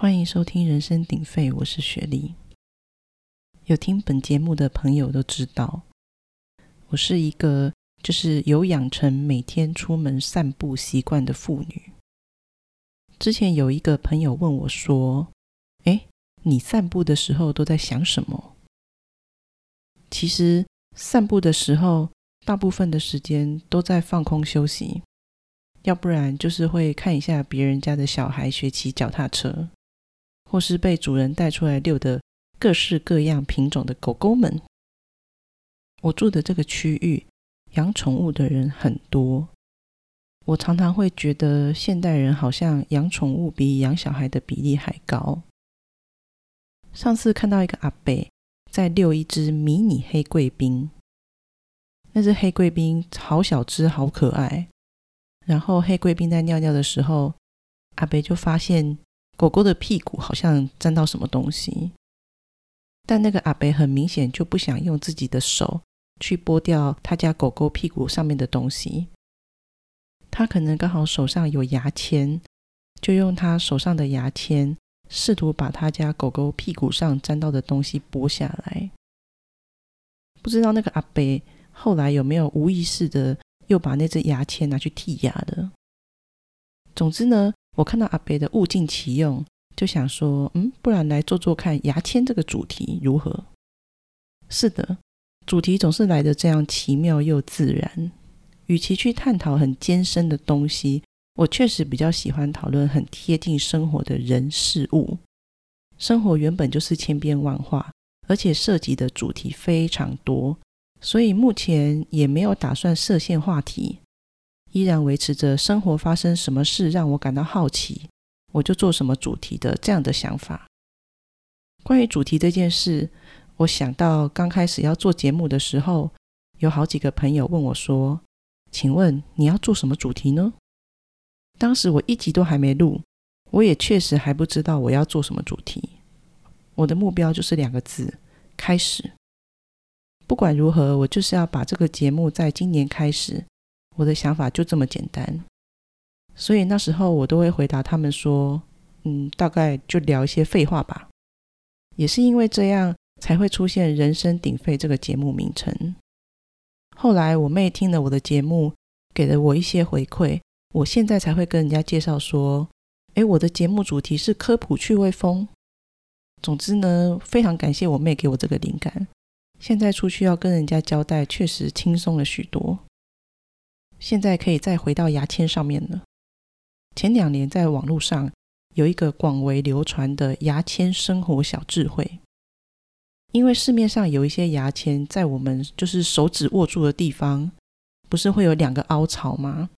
欢迎收听《人声鼎沸》，我是雪莉。有听本节目的朋友都知道，我是一个就是有养成每天出门散步习惯的妇女。之前有一个朋友问我说：“哎，你散步的时候都在想什么？”其实散步的时候，大部分的时间都在放空休息，要不然就是会看一下别人家的小孩学骑脚踏车。或是被主人带出来遛的各式各样品种的狗狗们。我住的这个区域养宠物的人很多，我常常会觉得现代人好像养宠物比养小孩的比例还高。上次看到一个阿伯在遛一只迷你黑贵宾，那只黑贵宾好小只，好可爱。然后黑贵宾在尿尿的时候，阿伯就发现。狗狗的屁股好像沾到什么东西，但那个阿北很明显就不想用自己的手去剥掉他家狗狗屁股上面的东西。他可能刚好手上有牙签，就用他手上的牙签试图把他家狗狗屁股上沾到的东西剥下来。不知道那个阿北后来有没有无意识的又把那只牙签拿去剔牙的。总之呢。我看到阿北的物尽其用，就想说，嗯，不然来做做看牙签这个主题如何？是的，主题总是来的这样奇妙又自然。与其去探讨很艰深的东西，我确实比较喜欢讨论很贴近生活的人事物。生活原本就是千变万化，而且涉及的主题非常多，所以目前也没有打算设限话题。依然维持着生活发生什么事让我感到好奇，我就做什么主题的这样的想法。关于主题这件事，我想到刚开始要做节目的时候，有好几个朋友问我说：“请问你要做什么主题呢？”当时我一集都还没录，我也确实还不知道我要做什么主题。我的目标就是两个字：开始。不管如何，我就是要把这个节目在今年开始。我的想法就这么简单，所以那时候我都会回答他们说：“嗯，大概就聊一些废话吧。”也是因为这样，才会出现“人声鼎沸”这个节目名称。后来我妹听了我的节目，给了我一些回馈，我现在才会跟人家介绍说：“诶，我的节目主题是科普趣味风。”总之呢，非常感谢我妹给我这个灵感。现在出去要跟人家交代，确实轻松了许多。现在可以再回到牙签上面了。前两年在网络上有一个广为流传的牙签生活小智慧，因为市面上有一些牙签在我们就是手指握住的地方，不是会有两个凹槽吗？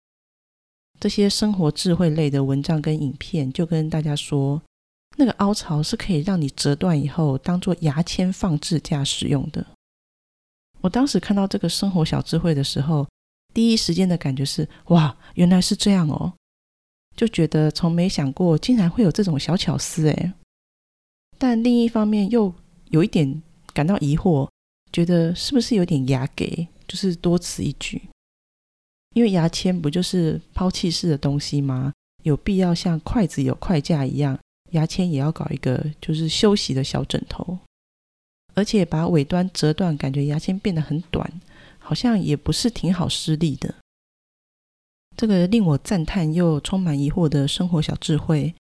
这些生活智慧类的文章跟影片就跟大家说，那个凹槽是可以让你折断以后当做牙签放置架使用的。我当时看到这个生活小智慧的时候。第一时间的感觉是哇，原来是这样哦，就觉得从没想过竟然会有这种小巧思诶。但另一方面又有一点感到疑惑，觉得是不是有点牙给，就是多此一举？因为牙签不就是抛弃式的东西吗？有必要像筷子有筷架一样，牙签也要搞一个就是休息的小枕头，而且把尾端折断，感觉牙签变得很短。好像也不是挺好施力的。这个令我赞叹又充满疑惑的生活小智慧，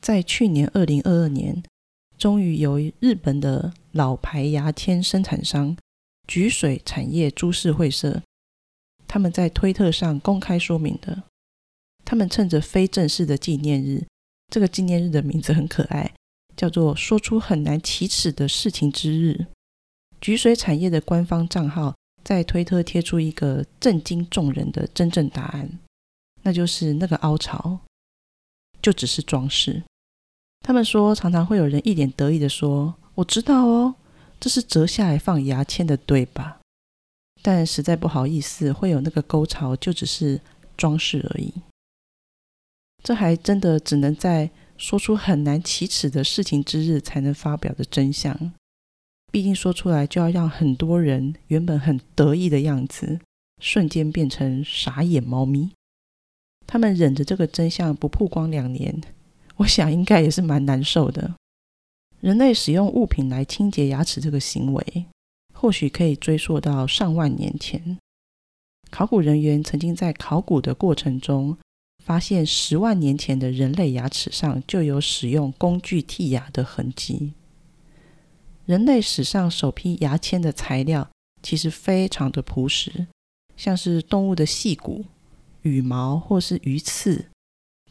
在去年二零二二年，终于由日本的老牌牙签生产商菊水产业株式会社，他们在推特上公开说明的。他们趁着非正式的纪念日，这个纪念日的名字很可爱，叫做“说出很难启齿的事情之日”。菊水产业的官方账号。在推特贴出一个震惊众人的真正答案，那就是那个凹槽就只是装饰。他们说，常常会有人一脸得意的说：“我知道哦，这是折下来放牙签的，对吧？”但实在不好意思，会有那个沟槽就只是装饰而已。这还真的只能在说出很难启齿的事情之日才能发表的真相。毕竟说出来就要让很多人原本很得意的样子，瞬间变成傻眼猫咪。他们忍着这个真相不曝光两年，我想应该也是蛮难受的。人类使用物品来清洁牙齿这个行为，或许可以追溯到上万年前。考古人员曾经在考古的过程中，发现十万年前的人类牙齿上就有使用工具剔牙的痕迹。人类史上首批牙签的材料其实非常的朴实，像是动物的细骨、羽毛或是鱼刺，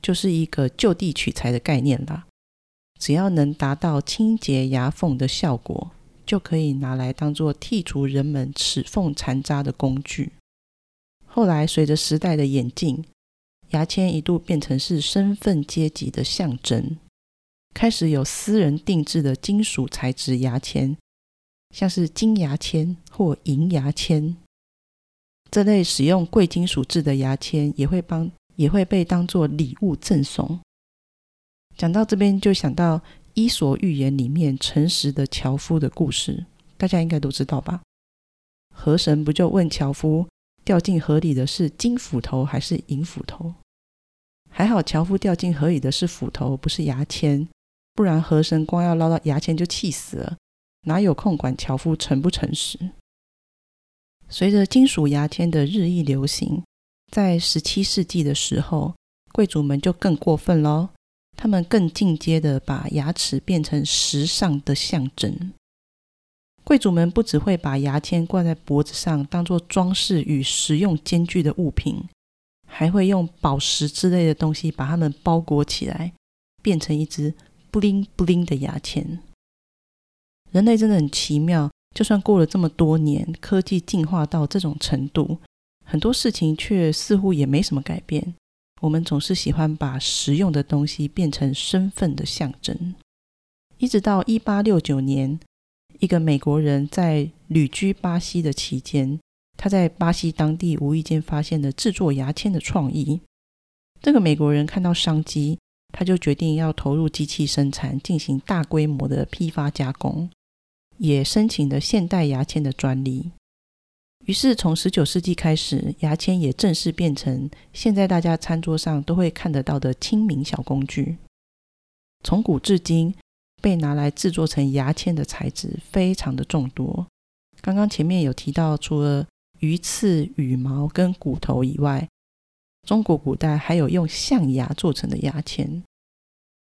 就是一个就地取材的概念啦。只要能达到清洁牙缝的效果，就可以拿来当做剔除人们齿缝残渣的工具。后来，随着时代的演进，牙签一度变成是身份阶级的象征，开始有私人定制的金属材质牙签，像是金牙签或银牙签。这类使用贵金属制的牙签也会帮也会被当做礼物赠送。讲到这边，就想到《伊索寓言》里面诚实的樵夫的故事，大家应该都知道吧？河神不就问樵夫，掉进河里的是金斧头还是银斧头？还好樵夫掉进河里的是斧头，不是牙签，不然河神光要捞到牙签就气死了，哪有空管樵夫诚不诚实？随着金属牙签的日益流行，在十七世纪的时候，贵族们就更过分喽。他们更进阶的把牙齿变成时尚的象征。贵族们不只会把牙签挂在脖子上，当做装饰与实用兼具的物品，还会用宝石之类的东西把它们包裹起来，变成一只布灵布灵的牙签。人类真的很奇妙，就算过了这么多年，科技进化到这种程度，很多事情却似乎也没什么改变。我们总是喜欢把实用的东西变成身份的象征，一直到一八六九年，一个美国人在旅居巴西的期间，他在巴西当地无意间发现了制作牙签的创意。这个美国人看到商机，他就决定要投入机器生产，进行大规模的批发加工，也申请了现代牙签的专利。于是，从十九世纪开始，牙签也正式变成现在大家餐桌上都会看得到的亲民小工具。从古至今，被拿来制作成牙签的材质非常的众多。刚刚前面有提到，除了鱼刺、羽毛跟骨头以外，中国古代还有用象牙做成的牙签。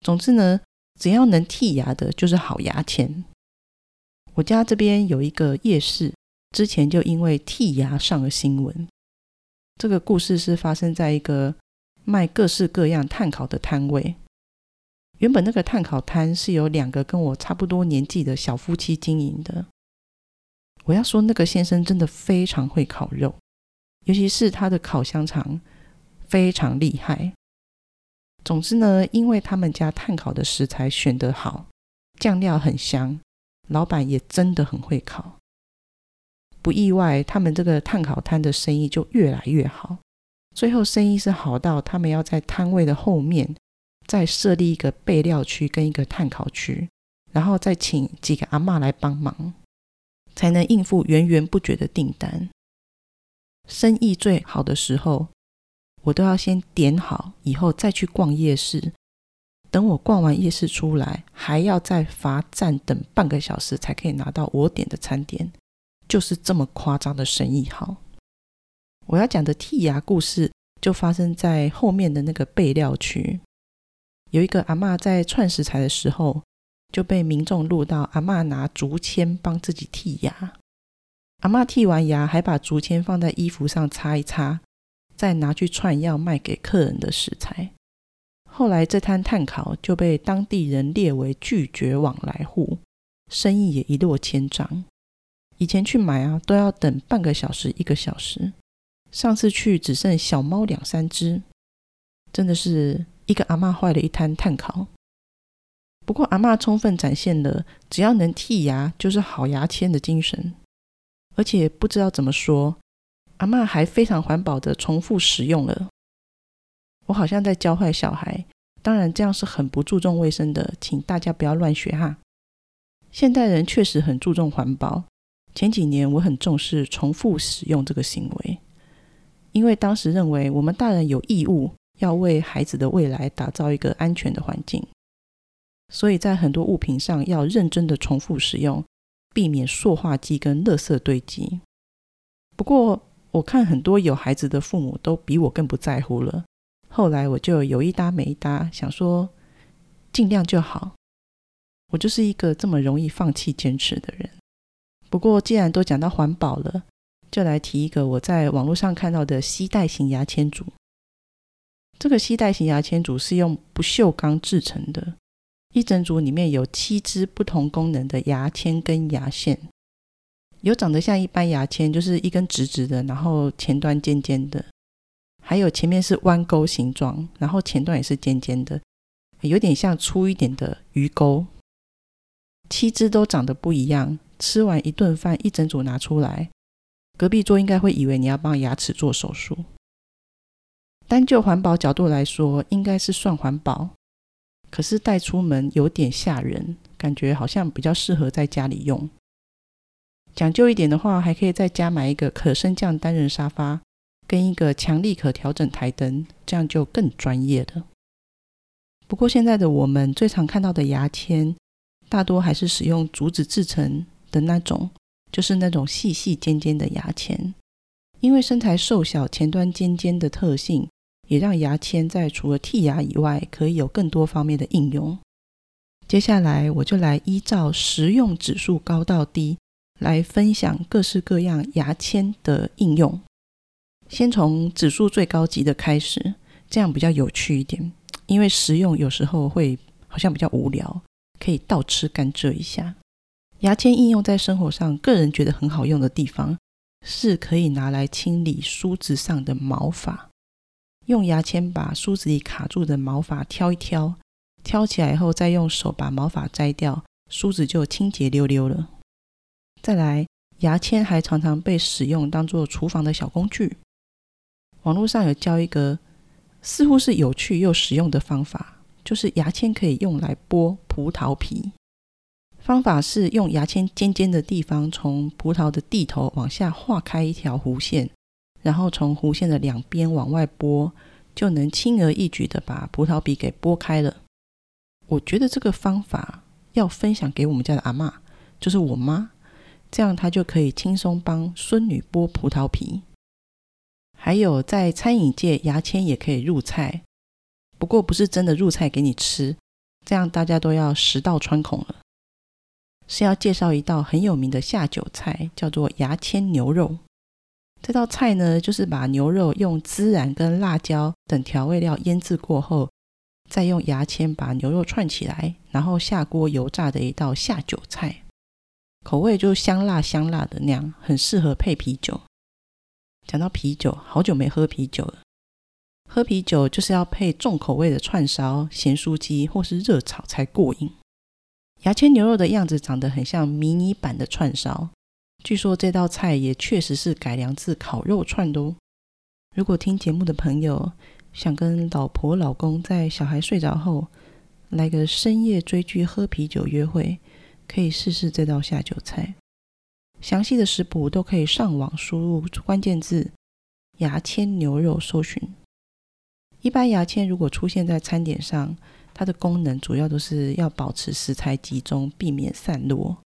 总之呢，只要能剔牙的，就是好牙签。我家这边有一个夜市。之前就因为剔牙上了新闻。这个故事是发生在一个卖各式各样炭烤的摊位。原本那个炭烤摊是由两个跟我差不多年纪的小夫妻经营的。我要说，那个先生真的非常会烤肉，尤其是他的烤香肠非常厉害。总之呢，因为他们家炭烤的食材选得好，酱料很香，老板也真的很会烤。不意外，他们这个炭烤摊的生意就越来越好。最后，生意是好到他们要在摊位的后面再设立一个备料区跟一个炭烤区，然后再请几个阿妈来帮忙，才能应付源源不绝的订单。生意最好的时候，我都要先点好，以后再去逛夜市。等我逛完夜市出来，还要再罚站等半个小时，才可以拿到我点的餐点。就是这么夸张的生意好。我要讲的剔牙故事就发生在后面的那个备料区。有一个阿妈在串食材的时候，就被民众录到阿妈拿竹签帮自己剔牙。阿妈剔完牙，还把竹签放在衣服上擦一擦，再拿去串要卖给客人的食材。后来这摊炭烤就被当地人列为拒绝往来户，生意也一落千丈。以前去买啊，都要等半个小时、一个小时。上次去只剩小猫两三只，真的是一个阿妈坏了一摊炭烤。不过阿妈充分展现了只要能剔牙就是好牙签的精神，而且不知道怎么说，阿妈还非常环保的重复使用了。我好像在教坏小孩，当然这样是很不注重卫生的，请大家不要乱学哈。现代人确实很注重环保。前几年我很重视重复使用这个行为，因为当时认为我们大人有义务要为孩子的未来打造一个安全的环境，所以在很多物品上要认真的重复使用，避免塑化剂跟垃圾堆积。不过，我看很多有孩子的父母都比我更不在乎了。后来我就有一搭没一搭，想说尽量就好。我就是一个这么容易放弃坚持的人。不过既然都讲到环保了，就来提一个我在网络上看到的吸带型牙签组。这个吸带型牙签组是用不锈钢制成的，一整组里面有七支不同功能的牙签跟牙线。有长得像一般牙签，就是一根直直的，然后前端尖尖的；还有前面是弯钩形状，然后前端也是尖尖的，有点像粗一点的鱼钩。七支都长得不一样。吃完一顿饭，一整组拿出来，隔壁桌应该会以为你要帮牙齿做手术。单就环保角度来说，应该是算环保，可是带出门有点吓人，感觉好像比较适合在家里用。讲究一点的话，还可以在家买一个可升降单人沙发，跟一个强力可调整台灯，这样就更专业了。不过现在的我们最常看到的牙签，大多还是使用竹子制成的那种，就是那种细细尖尖的牙签。因为身材瘦小、前端尖尖的特性，也让牙签在除了剔牙以外，可以有更多方面的应用。接下来我就来依照实用指数高到低。来分享各式各样牙签的应用。先从指数最高级的开始，这样比较有趣一点。因为实用有时候会好像比较无聊，可以倒吃甘蔗一下。牙签应用在生活上，个人觉得很好用的地方，是可以拿来清理梳子上的毛发。用牙签把梳子里卡住的毛发挑一挑，挑起来后再用手把毛发摘掉，梳子就清洁溜溜了。再来，牙签还常常被使用当做厨房的小工具。网络上有教一个似乎是有趣又实用的方法，就是牙签可以用来剥葡萄皮。方法是用牙签尖尖的地方，从葡萄的蒂头往下划开一条弧线，然后从弧线的两边往外剥，就能轻而易举的把葡萄皮给剥开了。我觉得这个方法要分享给我们家的阿妈，就是我妈。这样他就可以轻松帮孙女剥葡萄皮。还有在餐饮界，牙签也可以入菜，不过不是真的入菜给你吃，这样大家都要食道穿孔了。是要介绍一道很有名的下酒菜，叫做牙签牛肉。这道菜呢，就是把牛肉用孜然跟辣椒等调味料腌制过后，再用牙签把牛肉串起来，然后下锅油炸的一道下酒菜。口味就香辣香辣的那样，很适合配啤酒。讲到啤酒，好久没喝啤酒了。喝啤酒就是要配重口味的串烧、咸酥鸡或是热炒才过瘾。牙签牛肉的样子长得很像迷你版的串烧，据说这道菜也确实是改良自烤肉串的哦。如果听节目的朋友想跟老婆老公在小孩睡着后来个深夜追剧、喝啤酒、约会。可以试试这道下酒菜，详细的食谱都可以上网输入关键字“牙签牛肉”搜寻。一般牙签如果出现在餐点上，它的功能主要都是要保持食材集中，避免散落。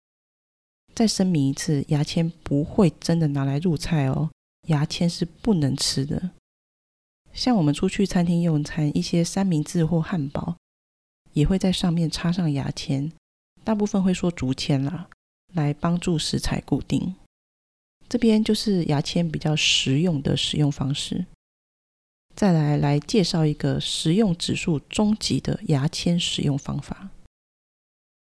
再声明一次，牙签不会真的拿来入菜哦，牙签是不能吃的。像我们出去餐厅用餐，一些三明治或汉堡也会在上面插上牙签。大部分会说竹签啦，来帮助食材固定。这边就是牙签比较实用的使用方式。再来来介绍一个实用指数中级的牙签使用方法。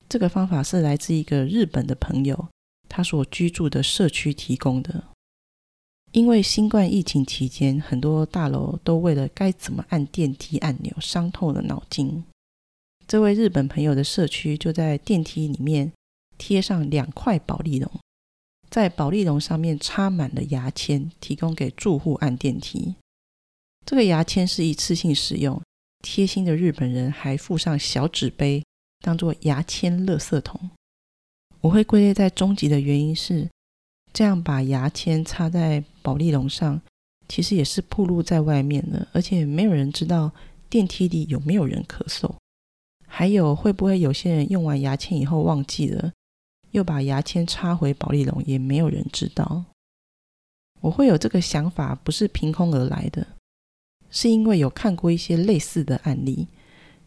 这个方法是来自一个日本的朋友，他所居住的社区提供的。因为新冠疫情期间，很多大楼都为了该怎么按电梯按钮，伤透了脑筋。这位日本朋友的社区就在电梯里面贴上两块保利龙，在保利龙上面插满了牙签，提供给住户按电梯。这个牙签是一次性使用，贴心的日本人还附上小纸杯，当做牙签垃圾桶。我会归类在终极的原因是，这样把牙签插在保利龙上，其实也是暴露在外面了，而且没有人知道电梯里有没有人咳嗽，还有会不会有些人用完牙签以后忘记了，又把牙签插回保利龙，也没有人知道。我会有这个想法，不是凭空而来的，是因为有看过一些类似的案例。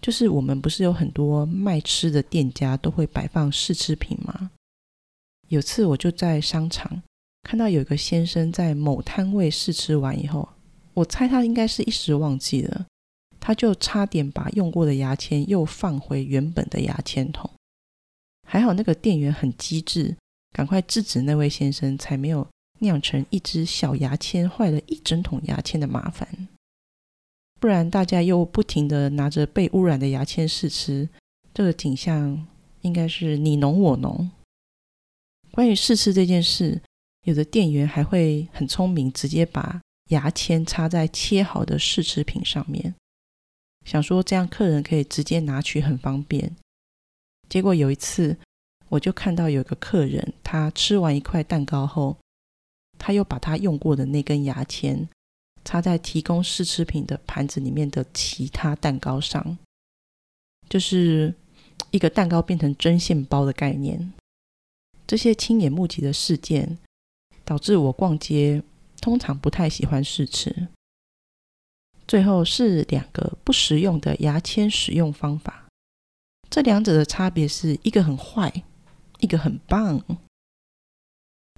就是我们不是有很多卖吃的店家都会摆放试吃品吗？有次我就在商场看到有一个先生在某摊位试吃完以后，我猜他应该是一时忘记了，他就差点把用过的牙签又放回原本的牙签筒。还好那个店员很机智，赶快制止那位先生，才没有酿成一支小牙签坏了一整桶牙签的麻烦。不然大家又不停的拿着被污染的牙签试吃，这个景象应该是你侬我侬。关于试吃这件事，有的店员还会很聪明，直接把牙签插在切好的试吃品上面，想说这样客人可以直接拿取，很方便。结果有一次，我就看到有个客人，他吃完一块蛋糕后，他又把他用过的那根牙签。插在提供试吃品的盘子里面的其他蛋糕上，就是一个蛋糕变成针线包的概念。这些亲眼目击的事件，导致我逛街通常不太喜欢试吃。最后是两个不实用的牙签使用方法，这两者的差别是一个很坏，一个很棒。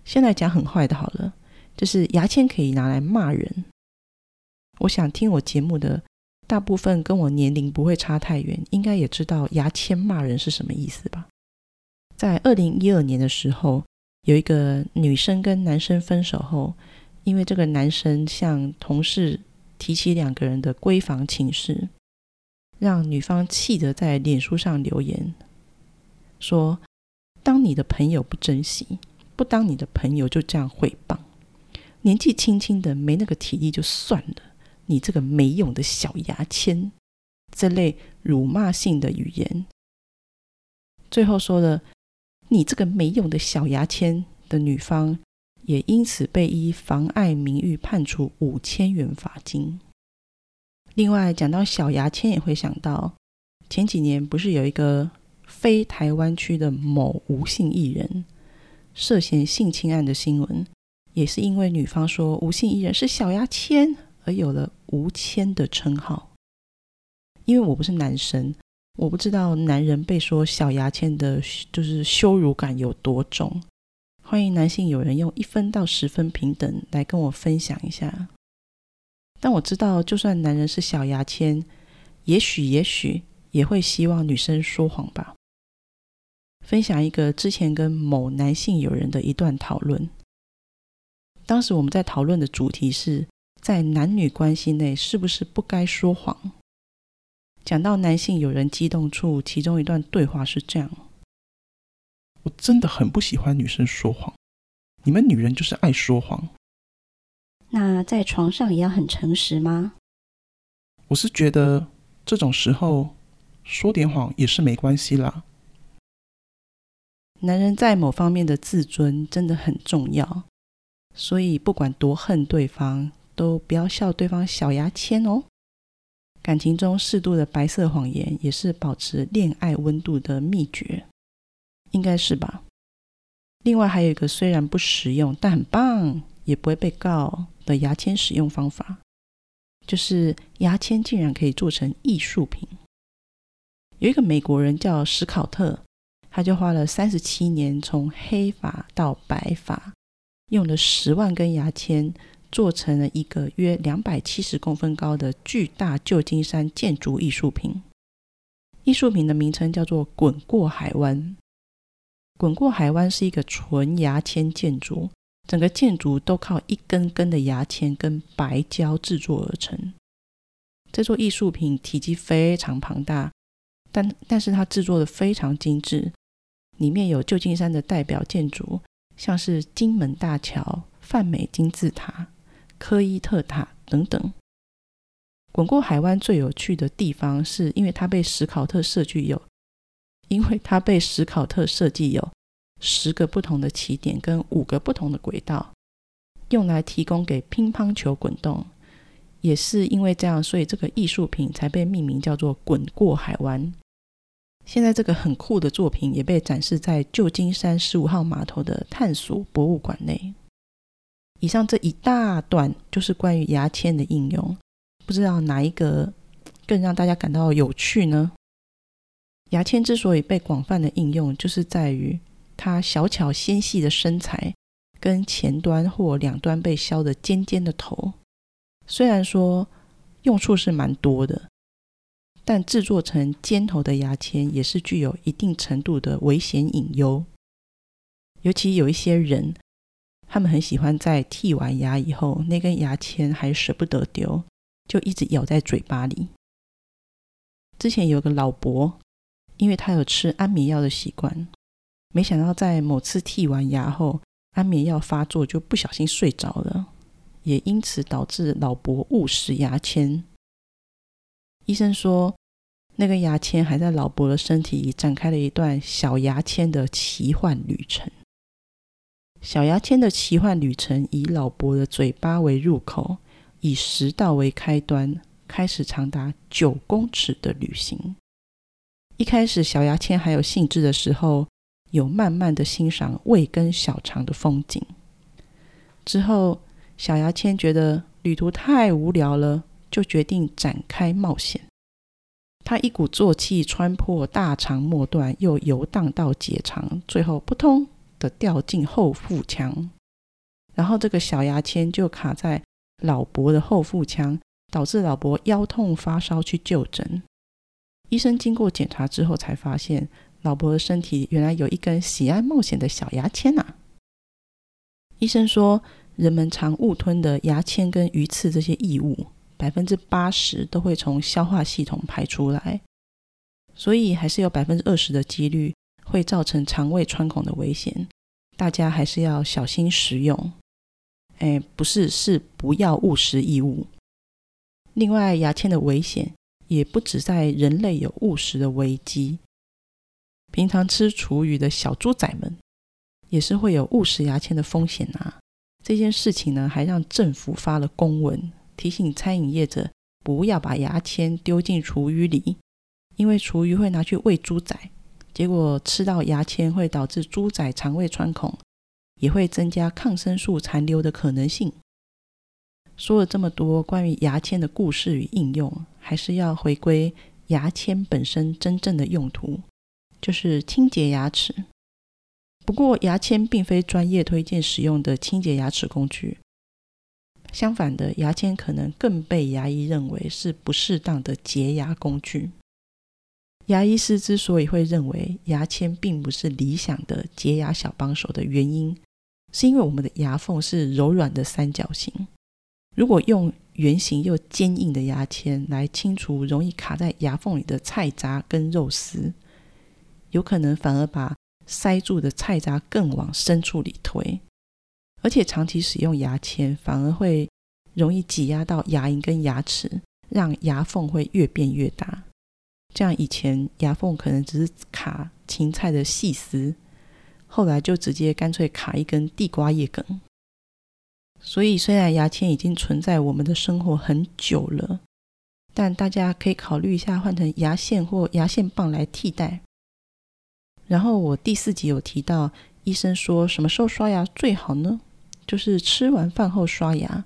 先来讲很坏的好了，就是牙签可以拿来骂人。我想听我节目的大部分跟我年龄不会差太远，应该也知道牙签骂人是什么意思吧？在二零一二年的时候，有一个女生跟男生分手后，因为这个男生向同事提起两个人的闺房情事，让女方气得在脸书上留言说：“当你的朋友不珍惜，不当你的朋友就这样毁谤，年纪轻轻的没那个体力就算了。”你这个没用的小牙签，这类辱骂性的语言，最后说了“你这个没用的小牙签”的女方，也因此被依妨碍名誉判处五千元罚金。另外，讲到小牙签，也会想到前几年不是有一个非台湾区的某无姓艺人涉嫌性侵案的新闻，也是因为女方说无姓艺人是小牙签。而有了“吴谦”的称号，因为我不是男生，我不知道男人被说小牙签的，就是羞辱感有多重。欢迎男性友人用一分到十分平等来跟我分享一下。但我知道，就算男人是小牙签，也许也许也会希望女生说谎吧。分享一个之前跟某男性友人的一段讨论。当时我们在讨论的主题是。在男女关系内，是不是不该说谎？讲到男性友人激动处，其中一段对话是这样：“我真的很不喜欢女生说谎，你们女人就是爱说谎。那在床上也要很诚实吗？我是觉得这种时候说点谎也是没关系啦。男人在某方面的自尊真的很重要，所以不管多恨对方。”都不要笑对方小牙签哦。感情中适度的白色谎言也是保持恋爱温度的秘诀，应该是吧？另外还有一个虽然不实用但很棒，也不会被告的牙签使用方法，就是牙签竟然可以做成艺术品。有一个美国人叫史考特，他就花了三十七年从黑发到白发，用了十万根牙签。做成了一个约两百七十公分高的巨大旧金山建筑艺术品。艺术品的名称叫做“滚过海湾”。滚过海湾是一个纯牙签建筑，整个建筑都靠一根根的牙签跟白胶制作而成。这座艺术品体积非常庞大，但但是它制作的非常精致，里面有旧金山的代表建筑，像是金门大桥、泛美金字塔。科伊特塔等等，滚过海湾最有趣的地方，是因为它被史考特设计有，因为它被史考特设计有十个不同的起点跟五个不同的轨道，用来提供给乒乓球滚动。也是因为这样，所以这个艺术品才被命名叫做“滚过海湾”。现在这个很酷的作品也被展示在旧金山十五号码头的探索博物馆内。以上这一大段就是关于牙签的应用，不知道哪一个更让大家感到有趣呢？牙签之所以被广泛的应用，就是在于它小巧纤细的身材跟前端或两端被削的尖尖的头。虽然说用处是蛮多的，但制作成尖头的牙签也是具有一定程度的危险隐忧。尤其有一些人，他们很喜欢在剔完牙以后，那根牙签还舍不得丢，就一直咬在嘴巴里。之前有个老伯，因为他有吃安眠药的习惯，没想到在某次剃完牙后，安眠药发作，就不小心睡着了。也因此导致老伯误食牙签。医生说，那个牙签还在老伯的身体里展开了一段小牙签的奇幻旅程。小牙签的奇幻旅程以老伯的嘴巴为入口，以食道为开端，开始长达九公尺的旅行。一开始，小牙签还有兴致的时候，有慢慢的欣赏胃跟小肠的风景。之后，小牙签觉得旅途太无聊了，就决定展开冒险。他一鼓作气穿破大肠末段，又游荡到结肠，最后扑通的掉进后腹腔。然后这个小牙签就卡在老伯的后腹腔，导致老伯腰痛发烧去就诊。医生经过检查之后，才发现老伯的身体原来有一根喜爱冒险的小牙签呐。医生说。人们常误吞的牙签跟鱼刺这些异物，百分之八十都会从消化系统排出来，所以还是有百分之二十的几率会造成肠胃穿孔的危险。大家还是要小心食用。哎，不是，是不要误食异物。另外，牙签的危险也不止在人类有误食的危机，平常吃厨余的小猪仔们也是会有误食牙签的风险啊。这件事情呢，还让政府发了公文，提醒餐饮业者不要把牙签丢进厨余里，因为厨余会拿去喂猪仔，结果吃到牙签会导致猪仔肠胃穿孔，也会增加抗生素残留的可能性。说了这么多关于牙签的故事与应用，还是要回归牙签本身真正的用途，就是清洁牙齿。不过，牙签并非专业推荐使用的清洁牙齿工具。相反的，牙签可能更被牙医认为是不适当的洁牙工具。牙医师之所以会认为牙签并不是理想的洁牙小帮手的原因，是因为我们的牙缝是柔软的三角形。如果用圆形又坚硬的牙签来清除容易卡在牙缝里的菜渣跟肉丝，有可能反而把塞住的菜渣更往深处里推，而且长期使用牙签反而会容易挤压到牙龈跟牙齿，让牙缝会越变越大。这样以前牙缝可能只是卡芹菜的细丝，后来就直接干脆卡一根地瓜叶梗。所以虽然牙签已经存在我们的生活很久了，但大家可以考虑一下换成牙线或牙线棒来替代。然后我第四集有提到，医生说什么时候刷牙最好呢？就是吃完饭后刷牙。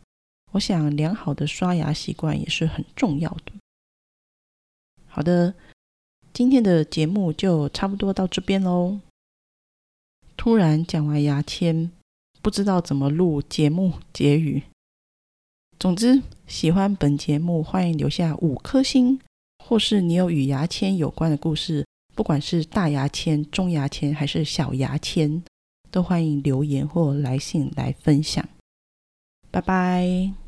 我想良好的刷牙习惯也是很重要的。好的，今天的节目就差不多到这边喽。突然讲完牙签，不知道怎么录节目结语。总之，喜欢本节目，欢迎留下五颗星，或是你有与牙签有关的故事。不管是大牙签、中牙签还是小牙签，都欢迎留言或来信来分享。拜拜。